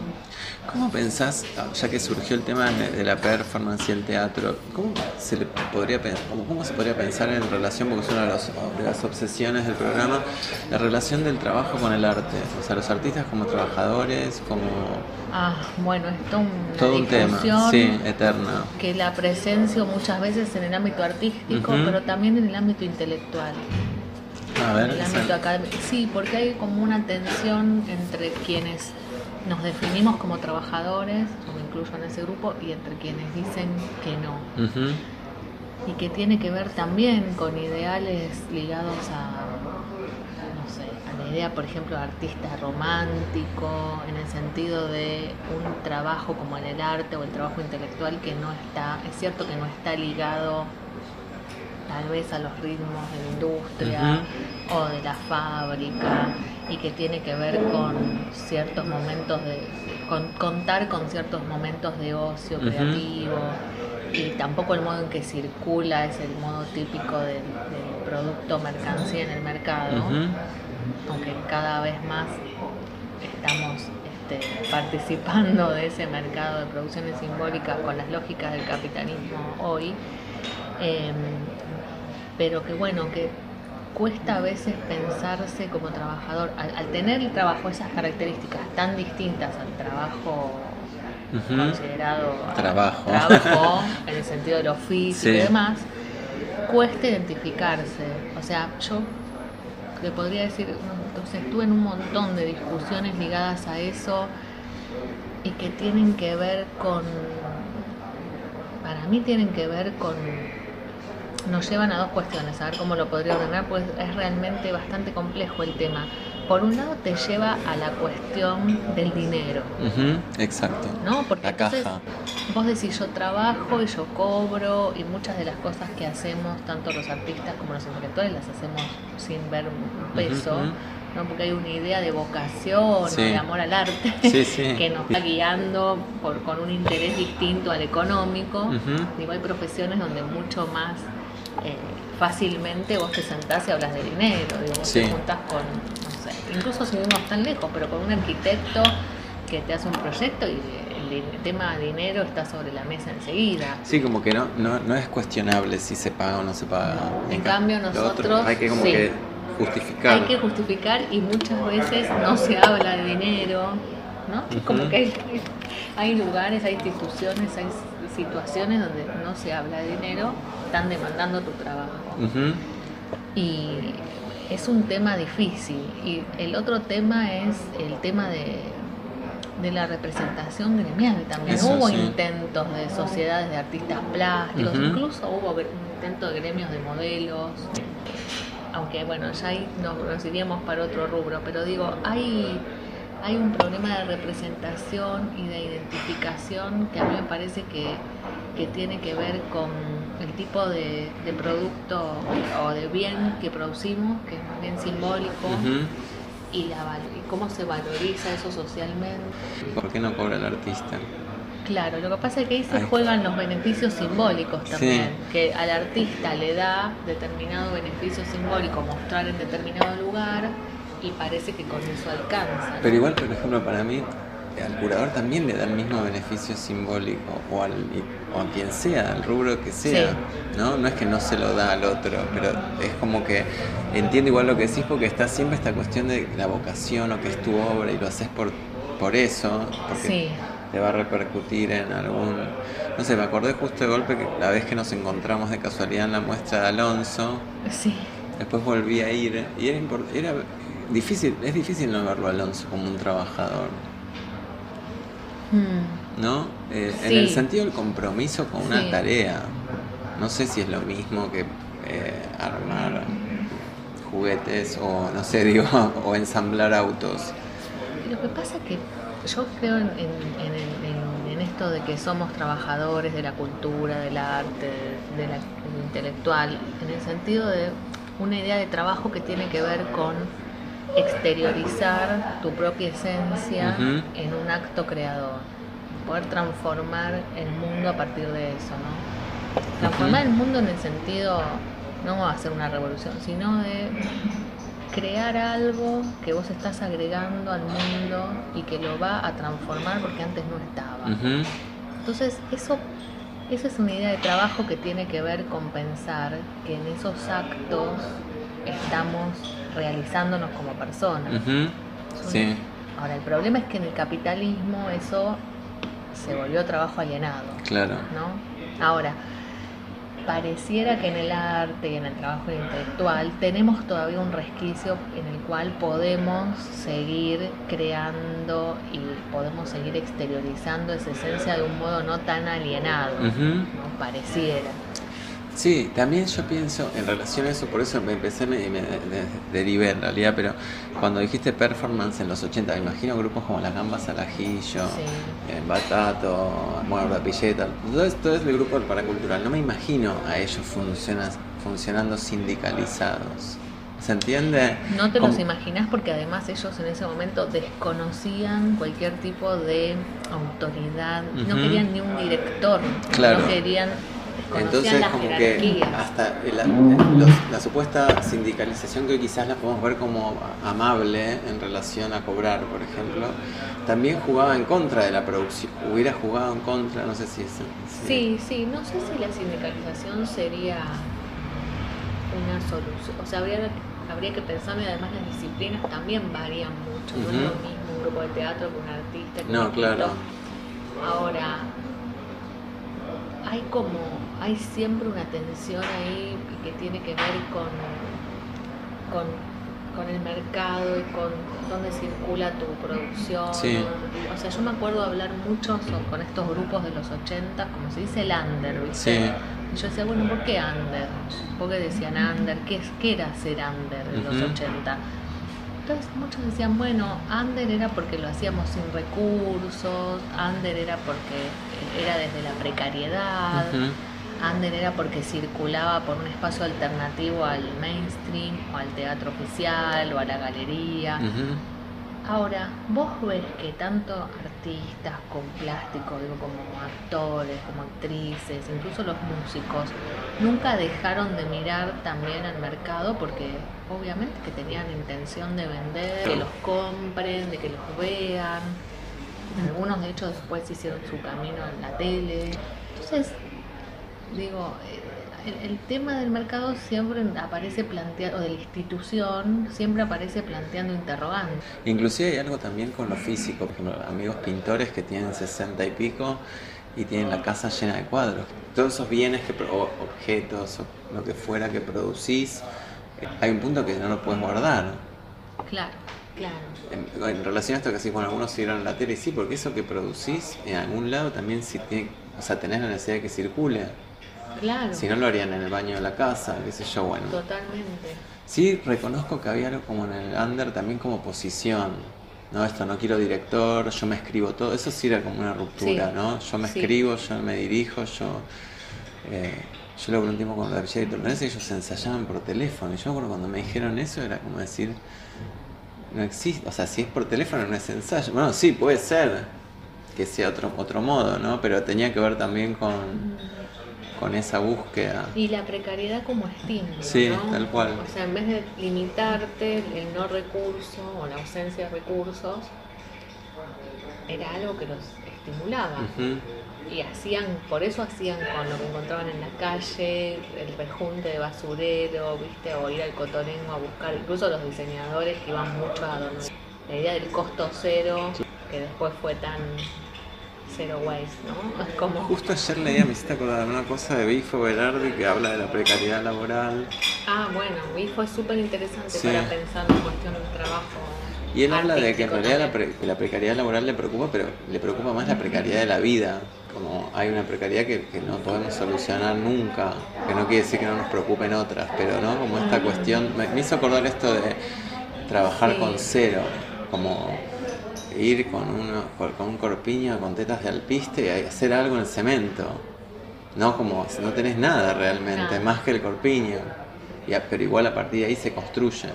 ¿Cómo pensás, ya que surgió el tema de, la performance y el teatro, ¿cómo se, le podría, cómo se podría pensar en relación, porque es una de, de, las obsesiones del programa, la relación del trabajo con el arte? O sea, los artistas como trabajadores, como Ah, bueno, es todo, todo un tema, sí, eterna. Que la presencia muchas veces en el ámbito artístico, pero también en el ámbito intelectual. A ver, el ámbito académico. Sí, porque hay como una tensión entre quienes nos definimos como trabajadores, me incluyo en ese grupo, y entre quienes dicen que no. Y que tiene que ver también con ideales ligados a idea, por ejemplo, de artista romántico, en el sentido de un trabajo como en el arte o el trabajo intelectual que no está, es cierto que no está ligado tal vez a los ritmos de la industria o de la fábrica y que tiene que ver con ciertos momentos de, con, contar con ciertos momentos de ocio creativo y tampoco el modo en que circula es el modo típico del, producto mercancía en el mercado, aunque cada vez más estamos este, participando de ese mercado de producciones simbólicas con las lógicas del capitalismo hoy, em, pero que bueno, que cuesta a veces pensarse como trabajador, al, tener el trabajo esas características tan distintas al trabajo considerado trabajo. en el sentido del oficio y demás, cuesta identificarse. O sea, yo le podría decir, entonces estuve en un montón de discusiones ligadas a eso y que tienen que ver con, para mí tienen que ver con nos llevan a dos cuestiones, a ver cómo lo podría ordenar, pues es realmente bastante complejo el tema. Por un lado te lleva a la cuestión del dinero. exacto. ¿No? Porque la caja. vos decís yo trabajo y yo cobro y muchas de las cosas que hacemos, tanto los artistas como los intelectuales, las hacemos sin ver un peso. ¿no? porque hay una idea de vocación, de amor al arte, que nos va guiando por, con un interés distinto al económico. Digo, hay profesiones donde mucho más eh, fácilmente vos te sentás y hablas de dinero, digo, vos te juntás con, no sé, incluso si no tan lejos, pero con un arquitecto que te hace un proyecto y el, tema de dinero está sobre la mesa enseguida. Sí, como que no, no, no es cuestionable si se paga o no se paga. en, cambio nosotros... hay que como que justificar. Hay que justificar y muchas veces no se habla de dinero, ¿no? Como que hay, hay lugares, hay instituciones, hay situaciones donde no se habla de dinero, están demandando tu trabajo. Y es un tema difícil. Y el otro tema es el tema de, de la representación gremial también. hubo intentos de sociedades de artistas plásticos, incluso hubo intentos de gremios de modelos. Aunque bueno, ya ahí nos, nos iríamos para otro rubro, pero digo, hay hay un problema de representación y de identificación que a mí me parece que, tiene que ver con el tipo de, producto o de bien que producimos, que es más bien simbólico, y, la, y cómo se valoriza eso socialmente. ¿Por qué no cobra el artista? Claro, lo que pasa es que ahí se juegan los beneficios simbólicos también, que al artista le da determinado beneficio simbólico mostrar en determinado lugar y parece que con eso alcanza. Pero igual, por ejemplo, para mí, al curador también le da el mismo beneficio simbólico, o, al, o a quien sea, al rubro que sea, ¿no? No es que no se lo da al otro, pero es como que entiendo igual lo que decís porque está siempre esta cuestión de la vocación o que es tu obra y lo haces por, por eso, porque te va a repercutir en algún... No sé, me acordé justo de golpe que la vez que nos encontramos de casualidad en la muestra de Alonso, sí. después volví a ir y era, era difícil, es difícil no verlo Alonso como un trabajador. Hmm. ¿No? Eh, en el sentido del compromiso con una tarea. No sé si es lo mismo que eh, armar juguetes o, no sé, digo, o ensamblar autos. Lo que pasa es que yo creo en, esto de que somos trabajadores de la cultura, del arte, de la, intelectual, en el sentido de una idea de trabajo que tiene que ver con exteriorizar tu propia esencia en un acto creador, poder transformar el mundo a partir de eso, ¿no? Transformar el mundo en el sentido, no va a ser una revolución, sino de crear algo que vos estás agregando al mundo y que lo va a transformar porque antes no estaba. Entonces, eso, eso es una idea de trabajo que tiene que ver con pensar que en esos actos estamos realizándonos como personas. sí. Ahora, el problema es que en el capitalismo eso se volvió trabajo alienado. Claro. ¿no? Ahora, pareciera que en el arte y en el trabajo intelectual tenemos todavía un resquicio en el cual podemos seguir creando y podemos seguir exteriorizando esa esencia de un modo no tan alienado, ¿no? pareciera. Sí, también yo pienso en relación a eso, por eso me empecé, me, me, derivé en realidad, pero cuando dijiste performance en los 80, me imagino grupos como Las Gambas al Ajillo, eh, Batato, Muerda Pilleta, todo, todo es el grupo del paracultural, no me imagino a ellos funcionando sindicalizados. ¿Se entiende? No te los imaginas porque además ellos en ese momento desconocían cualquier tipo de autoridad, no querían ni un director, no querían entonces, como que hasta la, supuesta sindicalización que quizás la podemos ver como amable en relación a cobrar, por ejemplo, también jugaba en contra de la producción, hubiera jugado en contra, no sé si es... Sí, sí, no sé si la sindicalización sería una solución, o sea, habría, habría que pensar y además las disciplinas también varían mucho, no es lo mismo un grupo de teatro que un artista. no, claro. Ahora, hay como, hay siempre una tensión ahí que tiene que ver con, con, el mercado y con dónde circula tu producción. O sea, yo me acuerdo hablar mucho con estos grupos de los 80, como se dice el under, ¿viste? Y yo decía, bueno, ¿por qué under? ¿Por qué decían under? ¿Qué, qué era ser under en los 80? Entonces muchos decían, bueno, under era porque lo hacíamos sin recursos, under era porque era desde la precariedad, under era porque circulaba por un espacio alternativo al mainstream o al teatro oficial o a la galería. Ahora, vos ves que tanto artistas con plástico, digo, como actores, como actrices, incluso los músicos, nunca dejaron de mirar también al mercado porque obviamente que tenían intención de vender, que los compren, de que los vean. Algunos de hecho después hicieron su camino en la tele. Entonces, digo, el, tema del mercado siempre aparece planteado, o de la institución, siempre aparece planteando interrogantes. Inclusive hay algo también con lo físico, por ejemplo, amigos pintores que tienen sesenta y pico y tienen la casa llena de cuadros. Todos esos bienes, que, o objetos, o lo que fuera que producís, hay un punto que no lo puedes guardar. Claro. Claro. En, relación a esto que decís, bueno, algunos siguieron la tele, y sí, porque eso que producís en algún lado también si tiene, o sea, tenés la necesidad de que circule. Si no lo harían en el baño de la casa, qué sé yo, bueno. Totalmente. Sí, reconozco que había algo como en el under también como posición. No, esto no quiero director, yo me escribo todo. Eso sí era como una ruptura, ¿no? Yo me escribo, yo me dirijo, yo. Eh, yo lo un tiempo con la y ellos se ensayaban por teléfono. Y yo cuando me dijeron eso era como decir, no existe, o sea, si es por teléfono no es ensayo. Bueno, sí, puede ser que sea otro, otro modo, ¿no? Pero tenía que ver también con con esa búsqueda. Y la precariedad como estímulo. Sí, tal cual. O sea, en vez de limitarte el no recurso o la ausencia de recursos, era algo que los estimulaba. Y hacían, por eso hacían con lo que encontraban en la calle, el rejunte de basurero, viste, o ir al cotonengo a buscar, incluso los diseñadores que iban mucho a donde la idea del costo cero, que después fue tan Zero Waste, ¿no? Es como... Justo ayer leía, me hiciste acordar una cosa de Bifo Berardi que habla de la precariedad laboral. Ah, bueno, Bifo es súper interesante para pensar en cuestión del trabajo. Y él habla de que en realidad la, precariedad laboral le preocupa, pero le preocupa más la precariedad de la vida. Como hay una precariedad que, no podemos solucionar nunca, que no quiere decir que no nos preocupen otras, pero no como esta cuestión. Me, hizo acordar esto de trabajar con cero, como ir con, uno, con un corpiño con tetas de alpiste y hacer algo en el cemento. No como si no tenés nada realmente, más que el corpiño. pero igual a partir de ahí se construye.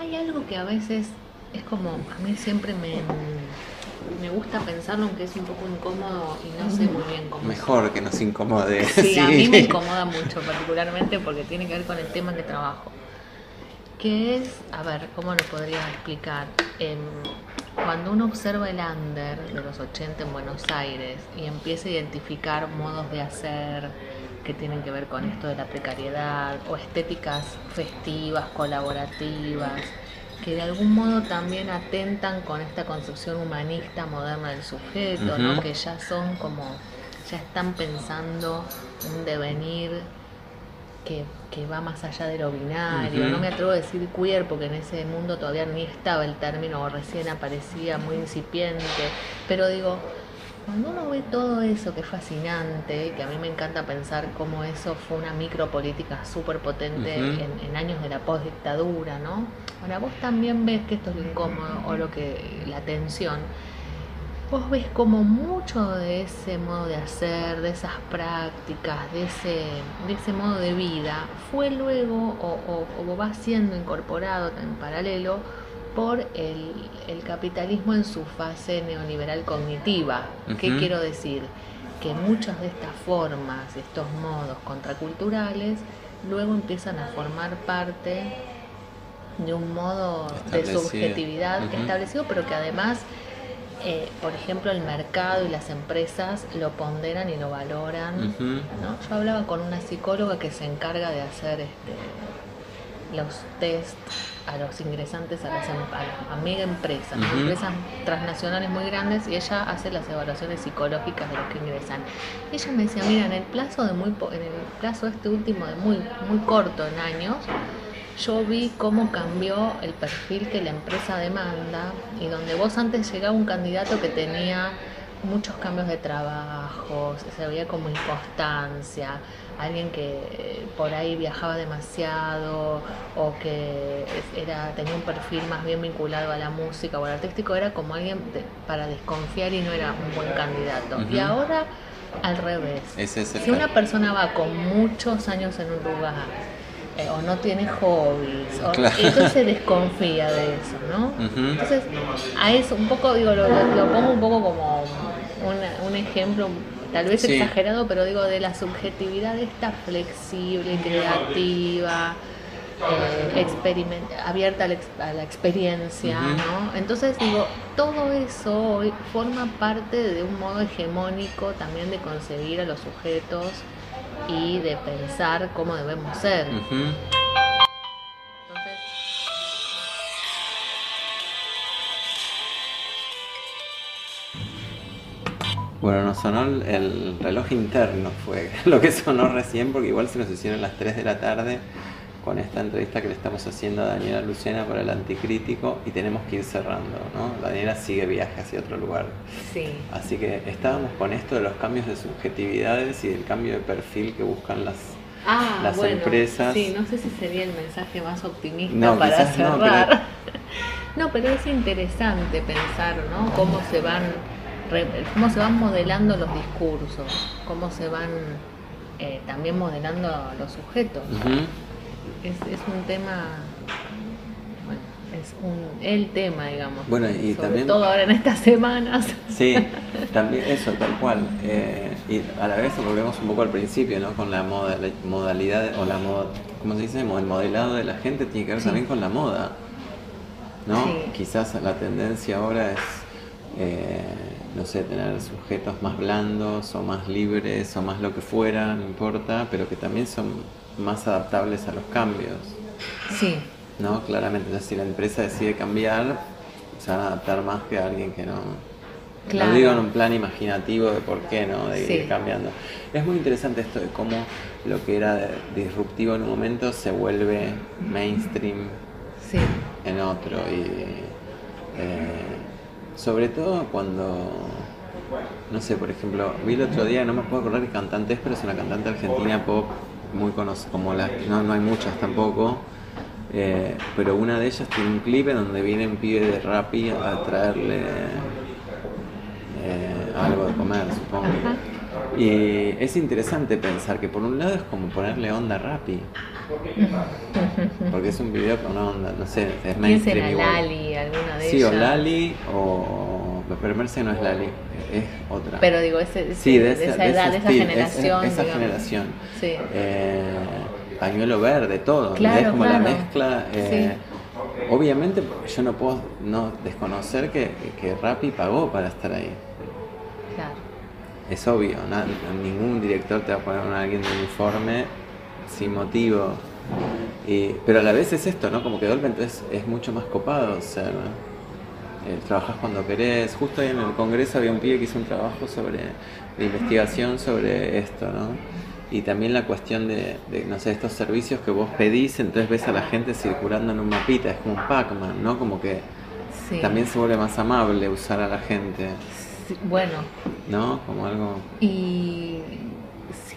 Hay algo que a veces es como, a mí siempre me, me gusta pensarlo, aunque es un poco incómodo y no sé muy bien cómo. Mejor que nos incomode. Sí, a mí me incomoda mucho, particularmente porque tiene que ver con el tema de trabajo. Que es, a ver, ¿cómo lo podría explicar? Em, cuando uno observa el under de los 80 en Buenos Aires y empieza a identificar modos de hacer que tienen que ver con esto de la precariedad o estéticas festivas, colaborativas, que de algún modo también atentan con esta concepción humanista moderna del sujeto, ¿no? que ya son como, ya están pensando un devenir que, va más allá de lo binario. No me atrevo a decir queer porque en ese mundo todavía ni estaba el término o recién aparecía muy incipiente. Pero digo, cuando uno ve todo eso que es fascinante, que a mí me encanta pensar cómo eso fue una micropolítica súper potente en, años de la postdictadura, ¿no? Ahora vos también ves que esto es lo incómodo o lo que la tensión vos ves como mucho de ese modo de hacer, de esas prácticas, de ese, de ese modo de vida, fue luego o, o, va siendo incorporado en paralelo por el, capitalismo en su fase neoliberal cognitiva. ¿Qué quiero decir? Que muchas de estas formas, estos modos contraculturales, luego empiezan a formar parte de un modo de subjetividad establecido, pero que además eh, por ejemplo, el mercado y las empresas lo ponderan y lo valoran. Yo hablaba con una psicóloga que se encarga de hacer este, los test a los ingresantes a las, em, a mega empresas, empresas transnacionales muy grandes, y ella hace las evaluaciones psicológicas de los que ingresan. ella me decía, mira, en el plazo de muy en el plazo este último de muy muy corto en años, yo vi cómo cambió el perfil que la empresa demanda y donde vos antes llegaba un candidato que tenía muchos cambios de trabajo, se veía como inconstancia, alguien que por ahí viajaba demasiado o que era tenía un perfil más bien vinculado a la música o al artístico, era como alguien para desconfiar y no era un buen candidato. Y ahora al revés. si una persona va con muchos años en un lugar eh, o no tiene hobbies, o, entonces se desconfía de eso, ¿no? Entonces, a eso un poco, digo, lo, pongo un poco como un ejemplo, tal vez exagerado, pero digo, de la subjetividad esta flexible, creativa, eh, abierta a la, experiencia, ¿no? Entonces digo, todo eso hoy forma parte de un modo hegemónico también de concebir a los sujetos y de pensar cómo debemos ser. Bueno, nos sonó el reloj interno, fue lo que sonó recién, porque igual se nos hicieron las 3 de la tarde con esta entrevista que le estamos haciendo a Daniela Lucena para el Anticrítico y tenemos que ir cerrando, ¿no? Daniela sigue viaje hacia otro lugar. Sí. Así que estábamos con esto de los cambios de subjetividades y del cambio de perfil que buscan las, ah, las empresas. Sí, no sé si sería el mensaje más optimista para cerrar. No pero... es interesante pensar, ¿no? Cómo se van cómo se van modelando los discursos, cómo se van eh, también modelando los sujetos es, es un tema bueno, es un, el tema, digamos. Bueno, y Sobre también. Todo ahora en estas semanas. Sí, también eso, tal cual. Eh, y a la vez volvemos un poco al principio, ¿no? Con la, moda, la modalidad, o la moda, ¿cómo se dice? El modelado de la gente tiene que ver también con la moda, ¿no? Quizás la tendencia ahora es. Eh, no sé, tener sujetos más blandos o más libres o más lo que fuera, no importa, pero que también son más adaptables a los cambios. Sí. ¿No? Claramente, entonces si la empresa decide cambiar, se van a adaptar más que a alguien que no... Lo digo en un plan imaginativo de por qué, ¿no? De ir cambiando. Es muy interesante esto de cómo lo que era disruptivo en un momento se vuelve mainstream en otro. Y eh, sobre todo cuando no sé, por ejemplo, vi el otro día, no me puedo acordar qué cantante es, pero es una cantante argentina pop muy conocida, como las, no, no hay muchas tampoco, eh, pero una de ellas tiene un clip en donde viene un pibe de Rappi a traerle eh, algo de comer, supongo. Y es interesante pensar que por un lado es como ponerle onda a Rappi. Porque es un video con onda, no sé, es mainstream. Lali, alguna de Sí, o Lali, o. Pero Merce no es Lali, es otra. Pero digo, sí, de, esa, edad, de esa generación. esa generación. Sí. Eh, pañuelo verde, todo. es como la mezcla. Eh, obviamente, yo no puedo no desconocer que, que Rappi pagó para estar ahí. Es obvio, ningún director te va a poner a alguien de uniforme sin motivo. pero a la vez es esto, ¿no? Como que Dolphin entonces es mucho más copado ser. Eh, trabajas cuando querés. Justo ahí en el Congreso había un pibe que hizo un trabajo sobre de investigación sobre esto, ¿no? Y también la cuestión de, no sé, estos servicios que vos pedís, entonces ves a la gente circulando en un mapita, es como un Pac-Man, ¿no? Como que también se vuelve más amable usar a la gente. Bueno. ¿No? Como algo... Y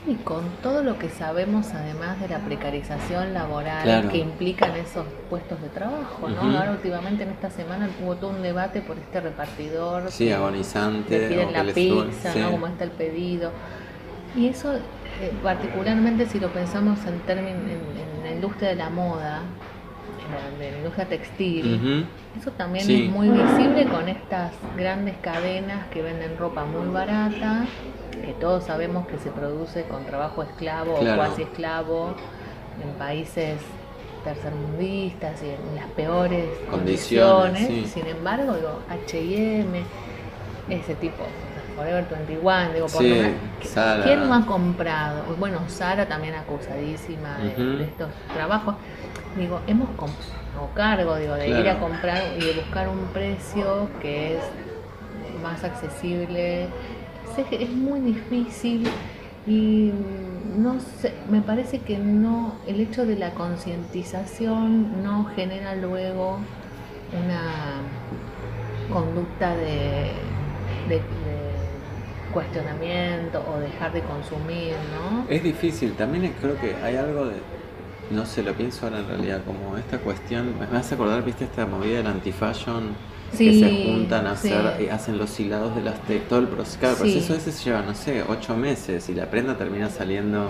Sí, con todo lo que sabemos además de la precarización laboral que implican esos puestos de trabajo, ¿no? Ahora últimamente en esta semana hubo todo un debate por este repartidor. Sí, agonizante. Que piden la pizza, ¿no? Como está el pedido. Y eso, eh, particularmente si lo pensamos en términos en, la industria de la moda, en la, industria textil, eso también es muy visible con estas grandes cadenas que venden ropa muy barata que todos sabemos que se produce con trabajo esclavo o cuasi esclavo en países tercermundistas y en las peores condiciones. Sin embargo, digo, HM, ese tipo, Forever 21, digo, por ¿quién no ha comprado? Bueno, Sara también acusadísima de, estos trabajos. Digo, hemos comprado cargo digo, de ir a comprar y de buscar un precio que es más accesible es muy difícil y no sé, me parece que no, el hecho de la concientización no genera luego una conducta de, cuestionamiento o dejar de consumir, ¿no? Es difícil, también creo que hay algo de, no sé, lo pienso ahora en realidad, como esta cuestión, me hace acordar, viste, esta movida del antifashion que se juntan a hacer, y hacen los hilados de las todo el proceso, claro, el proceso ese se lleva, no sé, ocho meses y la prenda termina saliendo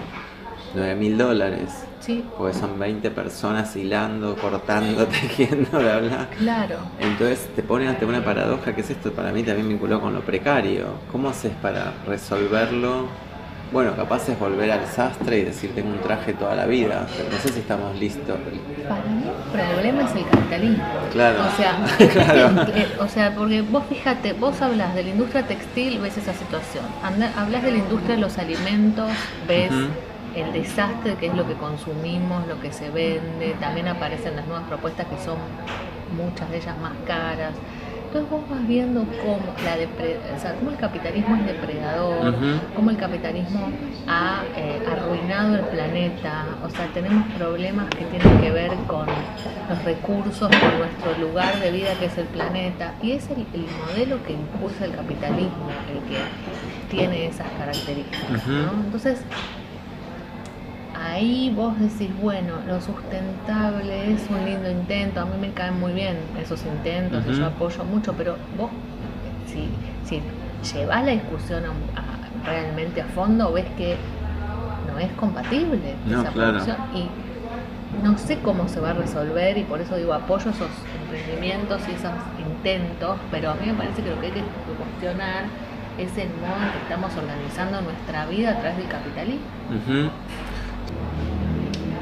9 mil dólares. Sí. Porque son 20 personas hilando, cortando, tejiendo, bla, bla. Claro. Entonces te pone ante una paradoja que es esto, para mí también vinculado con lo precario. ¿Cómo haces para resolverlo? Bueno, capaz es volver al sastre y decir tengo un traje toda la vida, pero no sé si estamos listos. Para mí el problema es el capitalismo. Claro. O sea, o sea, porque vos fíjate, vos hablas de la industria textil, ves esa situación. hablas de la industria de los alimentos, ves el desastre que es lo que consumimos, lo que se vende. También aparecen las nuevas propuestas que son muchas de ellas más caras. Entonces vos vas viendo cómo, la el capitalismo es depredador, cómo el capitalismo ha eh, arruinado el planeta, o sea, tenemos problemas que tienen que ver con los recursos, con nuestro lugar de vida que es el planeta, y es el, modelo que impulsa el capitalismo el que tiene esas características. Entonces, ahí vos decís, bueno, lo sustentable es un lindo intento, a mí me caen muy bien esos intentos, yo apoyo mucho, pero vos, si, si llevas la discusión realmente a fondo, ves que no es compatible esa producción y no sé cómo se va a resolver y por eso digo apoyo esos emprendimientos y esos intentos, pero a mí me parece que lo que hay que cuestionar es el modo en que estamos organizando nuestra vida a través del capitalismo.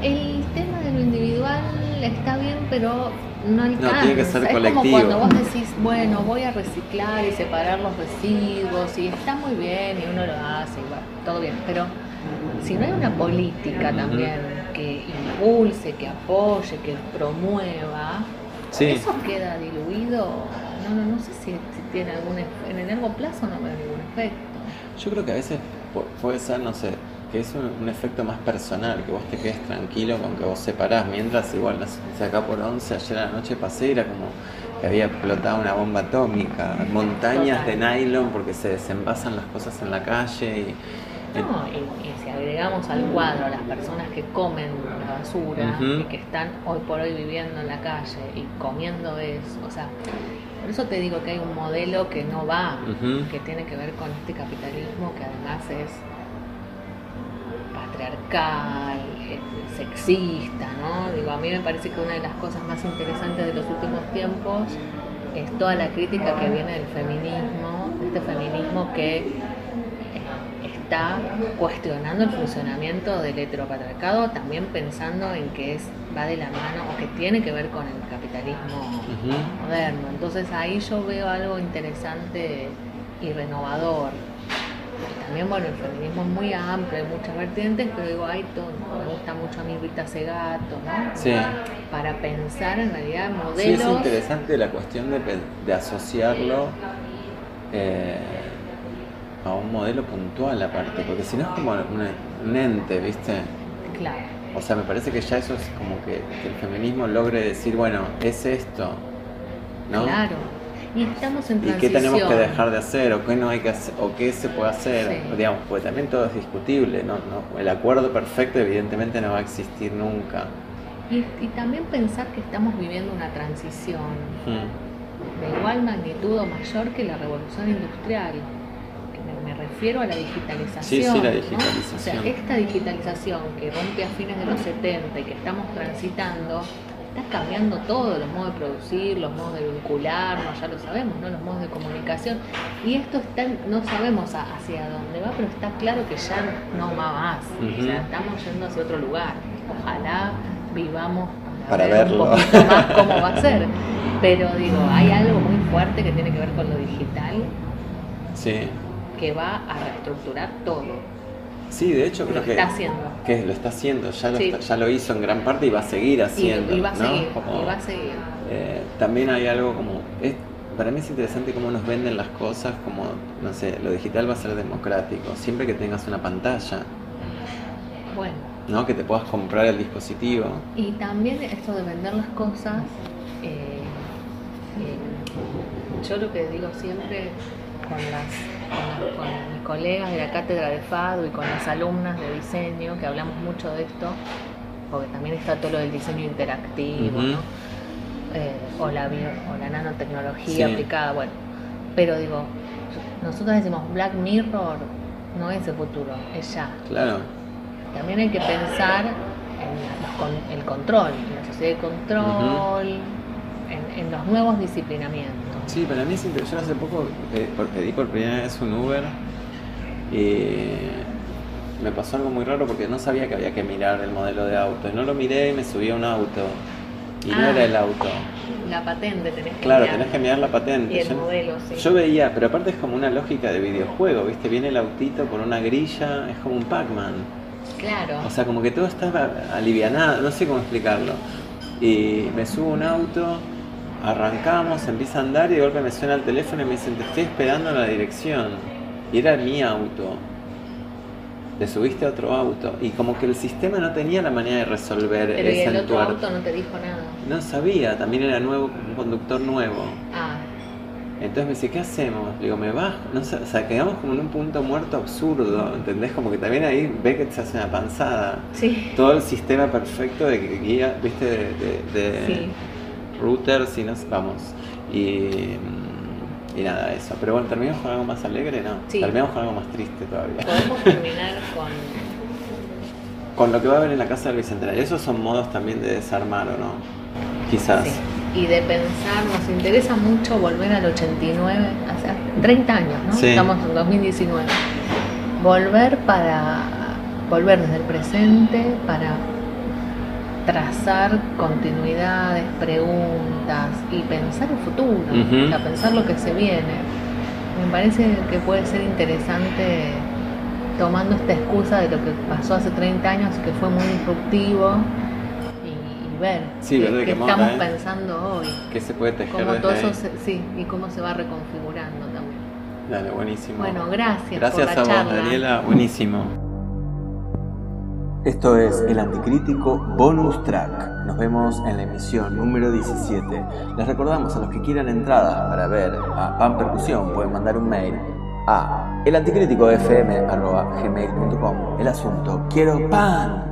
El tema de lo individual está bien, pero no alcanza. No, tiene que ser es colectivo. como cuando vos decís, bueno, voy a reciclar y separar los residuos, y está muy bien, y uno lo hace, igual, todo bien, pero si no hay una política también que impulse, que apoye, que promueva, eso queda diluido. No, no, no sé si, tiene algún en el largo plazo no veo ningún efecto. Yo creo que a veces puede ser, no sé, que es un, efecto más personal, que vos te quedes tranquilo con que vos separás, mientras igual, no sé, acá por 11, ayer a la noche pasé, era como que había explotado una bomba atómica, montañas de nylon porque se desenvasan las cosas en la calle y... No, y, si agregamos al cuadro a las personas que comen la basura y que están hoy por hoy viviendo en la calle y comiendo eso, o sea, por eso te digo que hay un modelo que no va, que tiene que ver con este capitalismo que además es patriarcal, sexista, ¿no? Digo, a mí me parece que una de las cosas más interesantes de los últimos tiempos es toda la crítica que viene del feminismo, este feminismo que eh, está cuestionando el funcionamiento del heteropatriarcado, también pensando en que es va de la mano o que tiene que ver con el capitalismo moderno. Entonces ahí yo veo algo interesante y renovador también, bueno, el feminismo es muy amplio, hay muchas vertientes, pero digo, hay todo, me gusta mucho a mí Rita Segato, ¿no? Sí. Para pensar en realidad modelos. Sí, es interesante la cuestión de, de asociarlo eh, a un modelo puntual aparte, porque si no es como un ente, ¿viste? Claro. O sea, me parece que ya eso es como que, que el feminismo logre decir, bueno, es esto, ¿no? Claro. Y estamos en ¿Y qué tenemos que dejar de hacer o qué no hay que hacer o qué se puede hacer? Digamos, porque también todo es discutible, ¿no? ¿no? El acuerdo perfecto evidentemente no va a existir nunca. Y, también pensar que estamos viviendo una transición hmm. de igual magnitud o mayor que la revolución industrial. Me, refiero a la digitalización. Sí, sí, la digitalización. O sea, esta digitalización que rompe a fines de los 70 y que estamos transitando, cambiando todo, los modos de producir, los modos de vincularnos, ya lo sabemos, ¿no? Los modos de comunicación. Y esto está, no sabemos hacia dónde va, pero está claro que ya no va más. O sea, estamos yendo hacia otro lugar. Ojalá vivamos para, verlo. un poquito más cómo va a ser. Pero digo, hay algo muy fuerte que tiene que ver con lo digital. Sí. Que va a reestructurar todo. Sí, de hecho creo que, está haciendo. que lo está haciendo, ya lo, ya lo hizo en gran parte y va a seguir haciendo. Y, va, a seguir, y va a seguir. Eh, también hay algo como, es, para mí es interesante cómo nos venden las cosas, como, no sé, lo digital va a ser democrático, siempre que tengas una pantalla. Bueno. ¿no? Que te puedas comprar el dispositivo. Y también esto de vender las cosas, eh, eh, yo lo que digo siempre con las con, mis colegas de la cátedra de FADO y con las alumnas de diseño, que hablamos mucho de esto, porque también está todo lo del diseño interactivo, eh, o, la o la nanotecnología aplicada, bueno. Pero digo, nosotros decimos Black Mirror no es el futuro, es ya. Claro. También hay que pensar en el control, en la sociedad de control, en, en los nuevos disciplinamientos. Sí, para mí es interesante. Yo hace poco eh, pedí por primera vez un Uber y me pasó algo muy raro porque no sabía que había que mirar el modelo de auto. Y no lo miré y me subí a un auto. Y no ah. era el auto. La patente tenés que claro, tenés que mirar la patente. Y el modelo, sí. Yo veía, pero aparte es como una lógica de videojuego, ¿viste? Viene el autito con una grilla, es como un Pac-Man. Claro. O sea, como que todo está alivianado, no sé cómo explicarlo. Y me subo a un auto Arrancamos, empieza a andar y de golpe me suena el teléfono y me dicen, te estoy esperando en la dirección. Y era mi auto. Le subiste a otro auto. Y como que el sistema no tenía la manera de resolver Pero ese ¿y el otro auto no te dijo nada? No sabía, también era nuevo, un conductor nuevo. Ah. Entonces me dice, ¿qué hacemos? Le digo, me bajo. No, o sea, quedamos como en un punto muerto absurdo, ¿entendés? Como que también ahí ve que se hace una panzada. Sí. Todo el sistema perfecto de guía, viste, de, sí routers y nos vamos. Y, y nada, eso. Pero bueno, ¿terminamos con algo más alegre? No. Terminamos con algo más triste todavía. Podemos terminar con. con lo que va a haber en la casa del Bicentenario. Esos son modos también de desarmar, ¿o no? Quizás. Sí. Y de pensar, nos interesa mucho volver al 89, hace 30 años, ¿no? Estamos en 2019. Volver para. volver desde el presente para trazar continuidades, preguntas y pensar el futuro, o pensar lo que se viene. Me parece que puede ser interesante tomando esta excusa de lo que pasó hace 30 años que fue muy disruptivo y, ver qué, estamos pensando hoy. ¿Qué se puede tejer cómo todo eso sí, y cómo se va reconfigurando también. Dale, buenísimo. Bueno, gracias. Gracias por la a vos, Daniela. Buenísimo. Esto es El Anticrítico Bonus Track. Nos vemos en la emisión número 17. Les recordamos a los que quieran entradas para ver a Pan Percusión, pueden mandar un mail a elanticríticofm.gmail.com El asunto, quiero pan.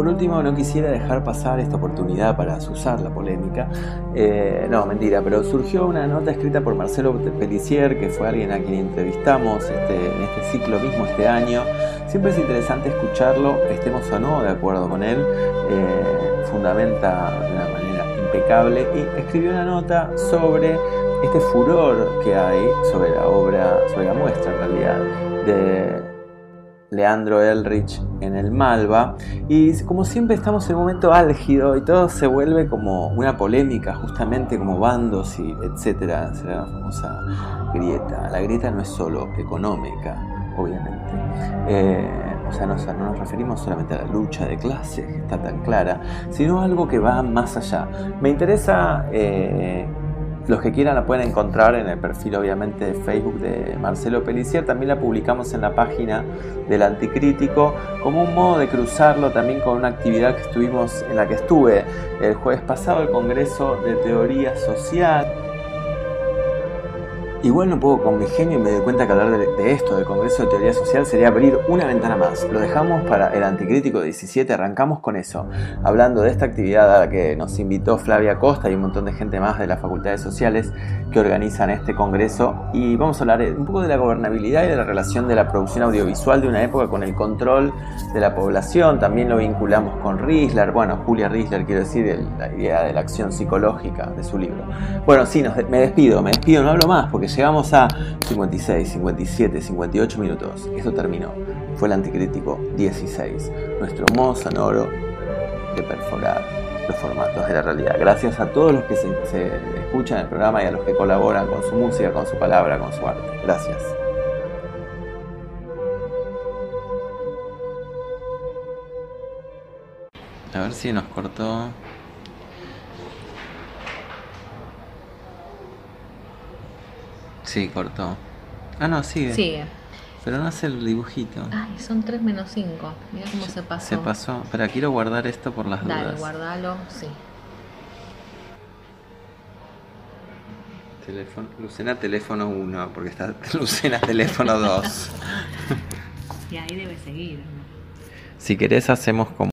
Por último, no quisiera dejar pasar esta oportunidad para usar la polémica. Eh, no, mentira, pero surgió una nota escrita por Marcelo Pellicier, que fue alguien a quien entrevistamos este, en este ciclo mismo este año. Siempre es interesante escucharlo, estemos o no de acuerdo con él. Eh, fundamenta de una manera impecable y escribió una nota sobre este furor que hay sobre la obra, sobre la muestra en realidad, de Leandro Elrich en el Malva. Y como siempre estamos en un momento álgido y todo se vuelve como una polémica, justamente como bandos y etcétera. Será la famosa grieta. La grieta no es solo económica, obviamente. Eh, o sea, no, nos referimos solamente a la lucha de clases, que está tan clara, sino algo que va más allá. Me interesa eh, los que quieran la pueden encontrar en el perfil obviamente de Facebook de Marcelo Pelicier. También la publicamos en la página del Anticrítico como un modo de cruzarlo también con una actividad que estuvimos en la que estuve el jueves pasado, el Congreso de Teoría Social. Igual no puedo con mi genio y me doy cuenta que hablar de, esto, del Congreso de Teoría Social, sería abrir una ventana más. Lo dejamos para el Anticrítico 17, arrancamos con eso, hablando de esta actividad a la que nos invitó Flavia Costa y un montón de gente más de las facultades sociales que organizan este Congreso. Y vamos a hablar un poco de la gobernabilidad y de la relación de la producción audiovisual de una época con el control de la población. También lo vinculamos con Riesler, bueno, Julia Riesler, quiero decir, la idea de la acción psicológica de su libro. Bueno, sí, me despido, me despido, no hablo más porque llegamos a 56, 57, 58 minutos. Esto terminó. Fue el anticrítico 16. Nuestro modo sonoro de perforar los formatos de la realidad. Gracias a todos los que se, se escuchan el programa y a los que colaboran con su música, con su palabra, con su arte. Gracias. A ver si nos cortó. Sí, cortó. Ah, no, sigue. Sigue. Pero no hace el dibujito. Ay, son 3 menos 5. Mira cómo se pasó. Se pasó. Pero quiero guardar esto por las dudas. Dale, guardalo, sí. Teléfono, Lucena teléfono 1, porque está Lucena teléfono 2. y ahí debe seguir. Si querés hacemos como